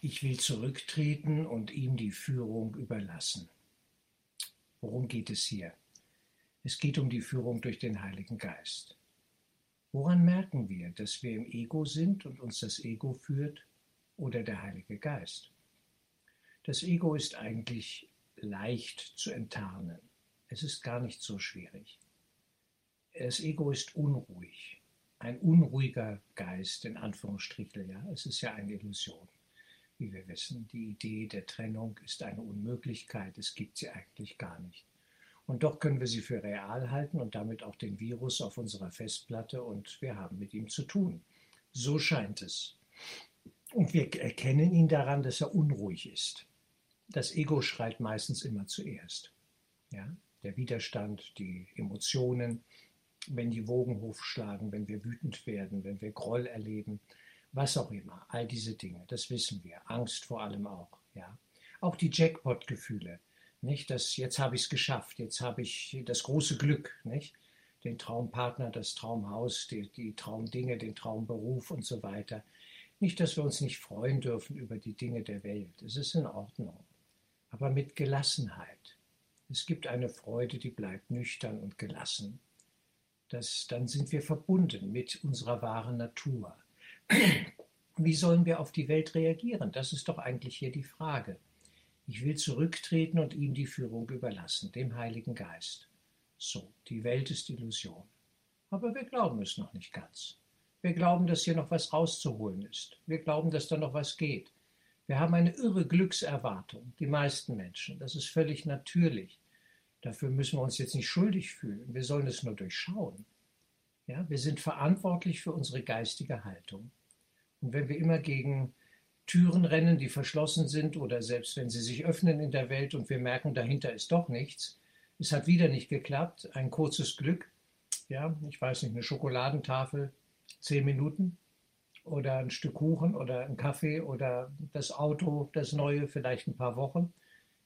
Ich will zurücktreten und ihm die Führung überlassen. Worum geht es hier? Es geht um die Führung durch den Heiligen Geist. Woran merken wir, dass wir im Ego sind und uns das Ego führt oder der Heilige Geist? Das Ego ist eigentlich leicht zu enttarnen. Es ist gar nicht so schwierig. Das Ego ist unruhig. Ein unruhiger Geist, in Anführungsstrichen, ja. Es ist ja eine Illusion wie wir wissen. Die Idee der Trennung ist eine Unmöglichkeit, es gibt sie eigentlich gar nicht. Und doch können wir sie für real halten und damit auch den Virus auf unserer Festplatte und wir haben mit ihm zu tun. So scheint es. Und wir erkennen ihn daran, dass er unruhig ist. Das Ego schreit meistens immer zuerst. Ja? Der Widerstand, die Emotionen, wenn die Wogen hochschlagen, wenn wir wütend werden, wenn wir Groll erleben, was auch immer, all diese Dinge, das wissen wir. Angst vor allem auch, ja. Auch die Jackpot-Gefühle, nicht? Das, jetzt habe ich es geschafft, jetzt habe ich das große Glück, nicht? Den Traumpartner, das Traumhaus, die, die Traumdinge, den Traumberuf und so weiter. Nicht, dass wir uns nicht freuen dürfen über die Dinge der Welt. Es ist in Ordnung. Aber mit Gelassenheit. Es gibt eine Freude, die bleibt nüchtern und gelassen. Das, dann sind wir verbunden mit unserer wahren Natur. Wie sollen wir auf die Welt reagieren? Das ist doch eigentlich hier die Frage. Ich will zurücktreten und ihm die Führung überlassen, dem Heiligen Geist. So, die Welt ist Illusion. Aber wir glauben es noch nicht ganz. Wir glauben, dass hier noch was rauszuholen ist. Wir glauben, dass da noch was geht. Wir haben eine irre Glückserwartung, die meisten Menschen. Das ist völlig natürlich. Dafür müssen wir uns jetzt nicht schuldig fühlen. Wir sollen es nur durchschauen. Ja, wir sind verantwortlich für unsere geistige Haltung. Und wenn wir immer gegen Türen rennen, die verschlossen sind oder selbst wenn sie sich öffnen in der Welt und wir merken, dahinter ist doch nichts, es hat wieder nicht geklappt, ein kurzes Glück, ja, ich weiß nicht, eine Schokoladentafel, zehn Minuten oder ein Stück Kuchen oder ein Kaffee oder das Auto, das neue, vielleicht ein paar Wochen,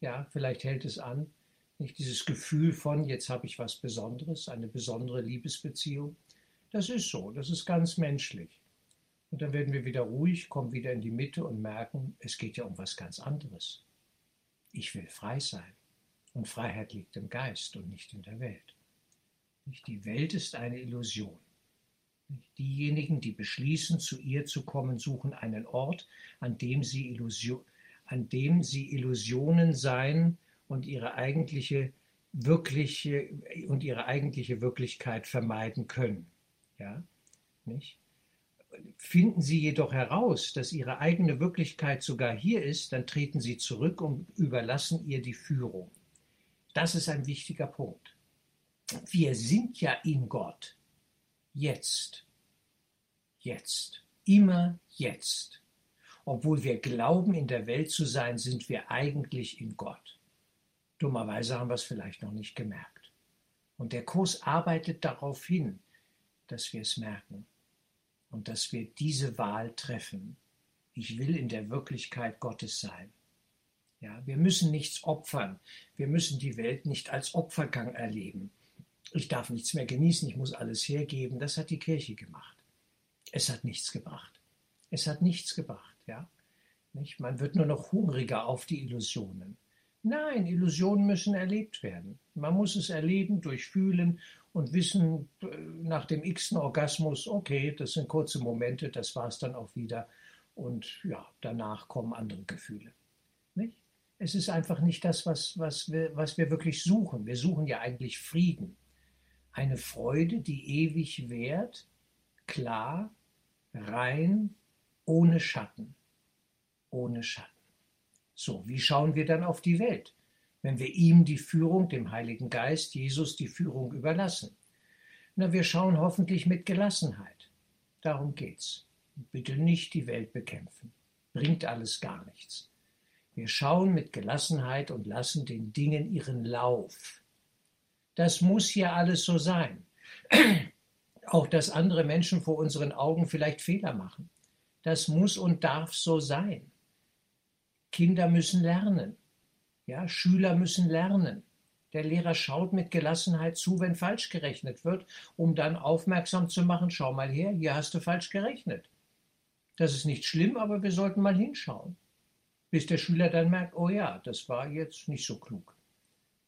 ja, vielleicht hält es an. Nicht dieses Gefühl von, jetzt habe ich was Besonderes, eine besondere Liebesbeziehung. Das ist so, das ist ganz menschlich. Und dann werden wir wieder ruhig, kommen wieder in die Mitte und merken, es geht ja um was ganz anderes. Ich will frei sein. Und Freiheit liegt im Geist und nicht in der Welt. Die Welt ist eine Illusion. Diejenigen, die beschließen, zu ihr zu kommen, suchen einen Ort, an dem sie, Illusion, an dem sie Illusionen sein und ihre eigentliche wirkliche und ihre eigentliche Wirklichkeit vermeiden können. Ja, nicht? Finden Sie jedoch heraus, dass Ihre eigene Wirklichkeit sogar hier ist, dann treten Sie zurück und überlassen ihr die Führung. Das ist ein wichtiger Punkt. Wir sind ja in Gott. Jetzt. Jetzt. Immer jetzt. Obwohl wir glauben, in der Welt zu sein, sind wir eigentlich in Gott. Dummerweise haben wir es vielleicht noch nicht gemerkt. Und der Kurs arbeitet darauf hin, dass wir es merken und dass wir diese Wahl treffen. Ich will in der Wirklichkeit Gottes sein. Ja, wir müssen nichts opfern. Wir müssen die Welt nicht als Opfergang erleben. Ich darf nichts mehr genießen, ich muss alles hergeben. Das hat die Kirche gemacht. Es hat nichts gebracht. Es hat nichts gebracht, ja. Nicht? Man wird nur noch hungriger auf die Illusionen. Nein, Illusionen müssen erlebt werden. Man muss es erleben, durchfühlen und wissen äh, nach dem x-ten Orgasmus, okay, das sind kurze Momente, das war es dann auch wieder. Und ja, danach kommen andere Gefühle. Nicht? Es ist einfach nicht das, was, was, wir, was wir wirklich suchen. Wir suchen ja eigentlich Frieden. Eine Freude, die ewig währt, klar, rein, ohne Schatten. Ohne Schatten. So, wie schauen wir dann auf die Welt, wenn wir ihm die Führung, dem Heiligen Geist, Jesus die Führung überlassen? Na, wir schauen hoffentlich mit Gelassenheit. Darum geht's. Bitte nicht die Welt bekämpfen. Bringt alles gar nichts. Wir schauen mit Gelassenheit und lassen den Dingen ihren Lauf. Das muss ja alles so sein. Auch dass andere Menschen vor unseren Augen vielleicht Fehler machen. Das muss und darf so sein. Kinder müssen lernen. Ja, Schüler müssen lernen. Der Lehrer schaut mit Gelassenheit zu, wenn falsch gerechnet wird, um dann aufmerksam zu machen, schau mal her, hier hast du falsch gerechnet. Das ist nicht schlimm, aber wir sollten mal hinschauen. bis der Schüler dann merkt, oh ja, das war jetzt nicht so klug.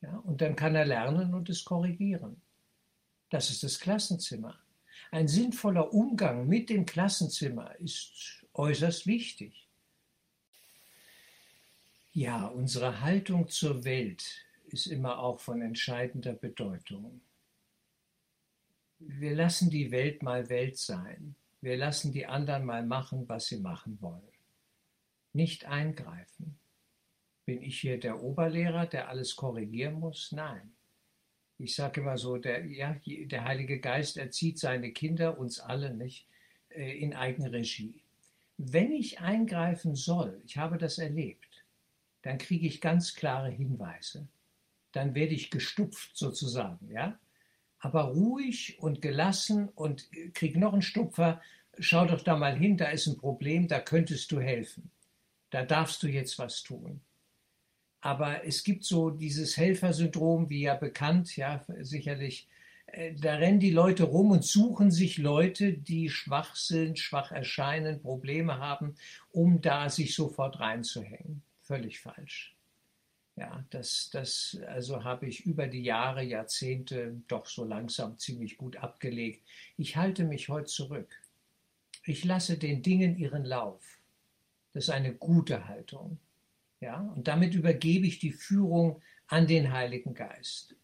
Ja, und dann kann er lernen und es korrigieren. Das ist das Klassenzimmer. Ein sinnvoller Umgang mit dem Klassenzimmer ist äußerst wichtig. Ja, unsere Haltung zur Welt ist immer auch von entscheidender Bedeutung. Wir lassen die Welt mal Welt sein. Wir lassen die anderen mal machen, was sie machen wollen. Nicht eingreifen. Bin ich hier der Oberlehrer, der alles korrigieren muss? Nein. Ich sage immer so, der, ja, der Heilige Geist erzieht seine Kinder, uns alle nicht, äh, in Eigenregie. Wenn ich eingreifen soll, ich habe das erlebt, dann kriege ich ganz klare Hinweise. Dann werde ich gestupft sozusagen, ja aber ruhig und gelassen und krieg noch einen Stupfer, schau doch da mal hin, da ist ein Problem, da könntest du helfen. Da darfst du jetzt was tun. Aber es gibt so dieses Helfersyndrom, wie ja bekannt, ja, sicherlich, äh, da rennen die Leute rum und suchen sich Leute, die schwach sind, schwach erscheinen, Probleme haben, um da sich sofort reinzuhängen. Völlig falsch. Ja, das, das also habe ich über die Jahre, Jahrzehnte doch so langsam ziemlich gut abgelegt. Ich halte mich heute zurück. Ich lasse den Dingen ihren Lauf. Das ist eine gute Haltung. Ja, und damit übergebe ich die Führung an den Heiligen Geist.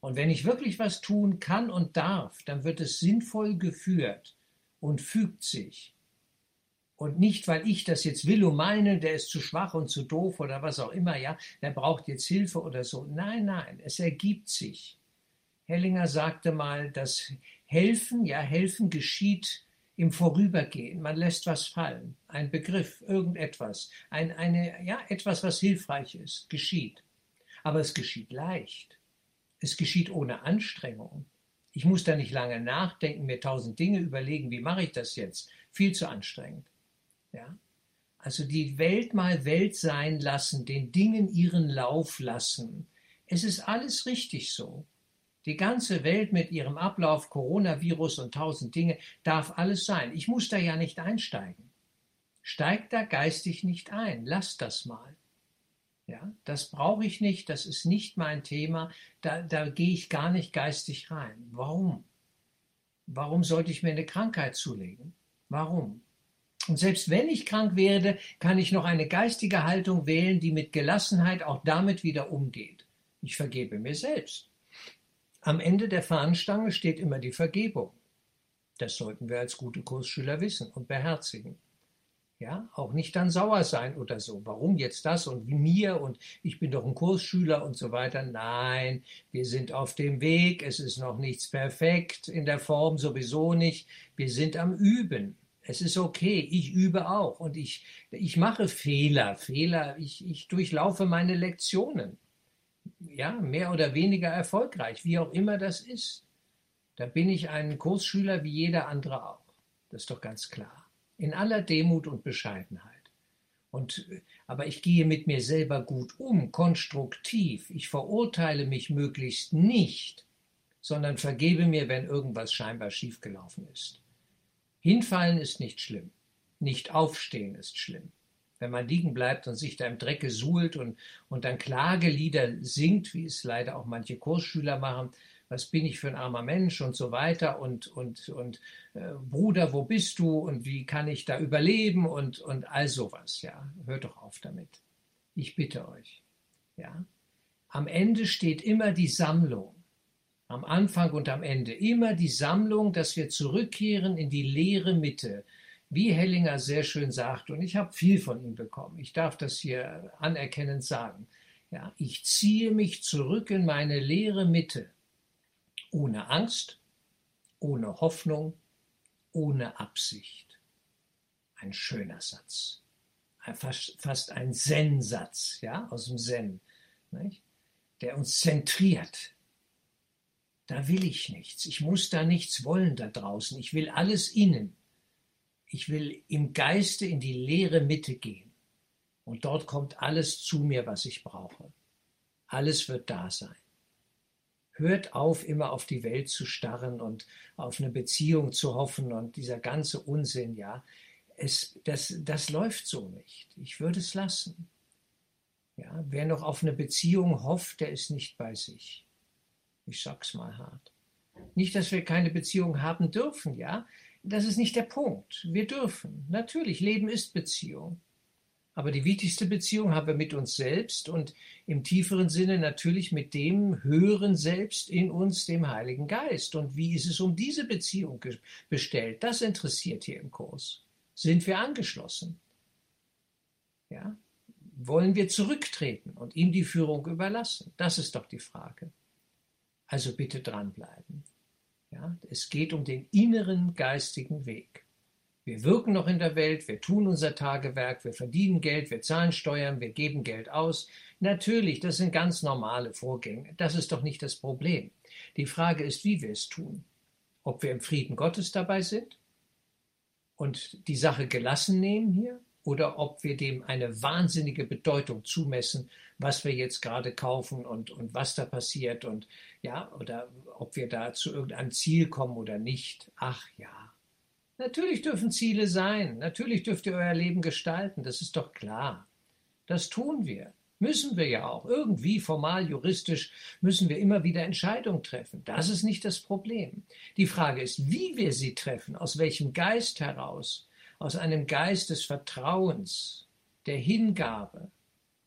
Und wenn ich wirklich was tun kann und darf, dann wird es sinnvoll geführt und fügt sich. Und nicht, weil ich das jetzt will und meine, der ist zu schwach und zu doof oder was auch immer, ja, der braucht jetzt Hilfe oder so. Nein, nein, es ergibt sich. Hellinger sagte mal, dass Helfen, ja, Helfen geschieht im Vorübergehen. Man lässt was fallen. Ein Begriff, irgendetwas, ein, eine, ja, etwas, was hilfreich ist, geschieht. Aber es geschieht leicht. Es geschieht ohne Anstrengung. Ich muss da nicht lange nachdenken, mir tausend Dinge überlegen, wie mache ich das jetzt? Viel zu anstrengend. Ja? Also die Welt mal Welt sein lassen, den Dingen ihren Lauf lassen. Es ist alles richtig so. Die ganze Welt mit ihrem Ablauf, Coronavirus und tausend Dinge, darf alles sein. Ich muss da ja nicht einsteigen. Steig da geistig nicht ein. Lass das mal. Ja, das brauche ich nicht. Das ist nicht mein Thema. Da, da gehe ich gar nicht geistig rein. Warum? Warum sollte ich mir eine Krankheit zulegen? Warum? Und selbst wenn ich krank werde, kann ich noch eine geistige Haltung wählen, die mit Gelassenheit auch damit wieder umgeht. Ich vergebe mir selbst. Am Ende der Fahnenstange steht immer die Vergebung. Das sollten wir als gute Kursschüler wissen und beherzigen. Ja, auch nicht dann sauer sein oder so. Warum jetzt das und wie mir und ich bin doch ein Kursschüler und so weiter. Nein, wir sind auf dem Weg. Es ist noch nichts perfekt in der Form sowieso nicht. Wir sind am Üben. Es ist okay, ich übe auch und ich, ich mache Fehler, Fehler, ich, ich durchlaufe meine Lektionen. Ja, mehr oder weniger erfolgreich, wie auch immer das ist. Da bin ich ein Kursschüler wie jeder andere auch. Das ist doch ganz klar. In aller Demut und Bescheidenheit. Und, aber ich gehe mit mir selber gut um, konstruktiv. Ich verurteile mich möglichst nicht, sondern vergebe mir, wenn irgendwas scheinbar schiefgelaufen ist. Hinfallen ist nicht schlimm. Nicht aufstehen ist schlimm. Wenn man liegen bleibt und sich da im Drecke suhlt und, und dann Klagelieder singt, wie es leider auch manche Kursschüler machen, was bin ich für ein armer Mensch und so weiter und, und, und äh, Bruder, wo bist du und wie kann ich da überleben und, und all sowas, ja. Hört doch auf damit. Ich bitte euch, ja. Am Ende steht immer die Sammlung am Anfang und am Ende immer die Sammlung, dass wir zurückkehren in die leere Mitte, wie Hellinger sehr schön sagt, und ich habe viel von ihm bekommen, ich darf das hier anerkennend sagen. Ja, ich ziehe mich zurück in meine leere Mitte, ohne Angst, ohne Hoffnung, ohne Absicht. Ein schöner Satz, fast, ein Zen-Satz, ja, aus dem Zen, nicht? der uns zentriert, da will ich nichts. Ich muss da nichts wollen da draußen. Ich will alles innen. Ich will im Geiste in die leere Mitte gehen. Und dort kommt alles zu mir, was ich brauche. Alles wird da sein. Hört auf, immer auf die Welt zu starren und auf eine Beziehung zu hoffen und dieser ganze Unsinn, ja. es, das, das läuft so nicht. Ich würde es lassen. Ja, wer noch auf eine Beziehung hofft, der ist nicht bei sich. Ich sag's mal hart. Nicht, dass wir keine Beziehung haben dürfen, ja. Das ist nicht der Punkt. Wir dürfen. Natürlich, Leben ist Beziehung. Aber die wichtigste Beziehung haben wir mit uns selbst und im tieferen Sinne natürlich mit dem höheren Selbst in uns, dem Heiligen Geist. Und wie ist es um diese Beziehung bestellt? Das interessiert hier im Kurs. Sind wir angeschlossen? Ja? Wollen wir zurücktreten und ihm die Führung überlassen? Das ist doch die Frage. Also bitte dranbleiben. Ja? Es geht um den inneren geistigen Weg. Wir wirken noch in der Welt, wir tun unser Tagewerk, wir verdienen Geld, wir zahlen Steuern, wir geben Geld aus. Natürlich, das sind ganz normale Vorgänge. Das ist doch nicht das Problem. Die Frage ist, wie wir es tun. Ob wir im Frieden Gottes dabei sind und die Sache gelassen nehmen hier oder ob wir dem eine wahnsinnige Bedeutung zumessen, was wir jetzt gerade kaufen und, und was da passiert und ja, oder ob wir da zu irgendeinem Ziel kommen oder nicht. Ach ja, Natürlich dürfen Ziele sein, natürlich dürft ihr euer Leben gestalten, das ist doch klar. Das tun wir, müssen wir ja auch. Irgendwie formal, juristisch müssen wir immer wieder Entscheidungen treffen. Das ist nicht das Problem. Die Frage ist, wie wir sie treffen, aus welchem Geist heraus, aus einem Geist des Vertrauens, der Hingabe,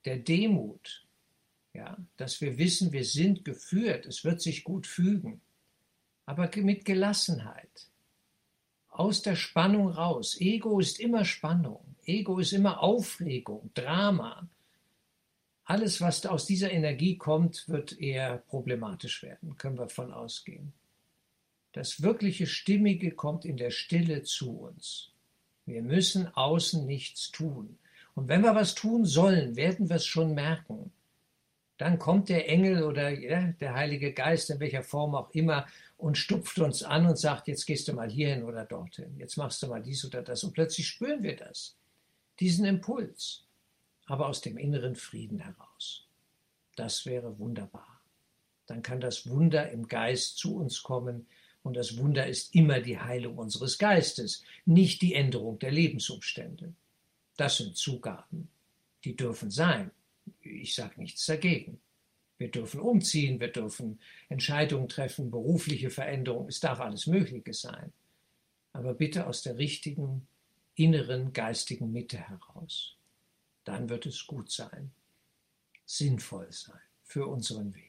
der Demut, ja, dass wir wissen, wir sind geführt, es wird sich gut fügen, aber mit Gelassenheit aus der Spannung raus. Ego ist immer Spannung. Ego ist immer Aufregung, Drama. Alles, was aus dieser Energie kommt, wird eher problematisch werden, können wir von ausgehen. Das wirkliche Stimmige kommt in der Stille zu uns. Wir müssen außen nichts tun. Und wenn wir was tun sollen, werden wir es schon merken. Dann kommt der Engel oder ja, der Heilige Geist, in welcher Form auch immer, und stupft uns an und sagt, jetzt gehst du mal hierhin oder dorthin, jetzt machst du mal dies oder das. Und plötzlich spüren wir das, diesen Impuls, aber aus dem inneren Frieden heraus. Das wäre wunderbar. Dann kann das Wunder im Geist zu uns kommen, und das Wunder ist immer die Heilung unseres Geistes, nicht die Änderung der Lebensumstände. Das sind Zugaben, die dürfen sein. Ich sage nichts dagegen. Wir dürfen umziehen, wir dürfen Entscheidungen treffen, berufliche Veränderungen, es darf alles Mögliche sein. Aber bitte aus der richtigen inneren geistigen Mitte heraus. Dann wird es gut sein, sinnvoll sein für unseren Weg.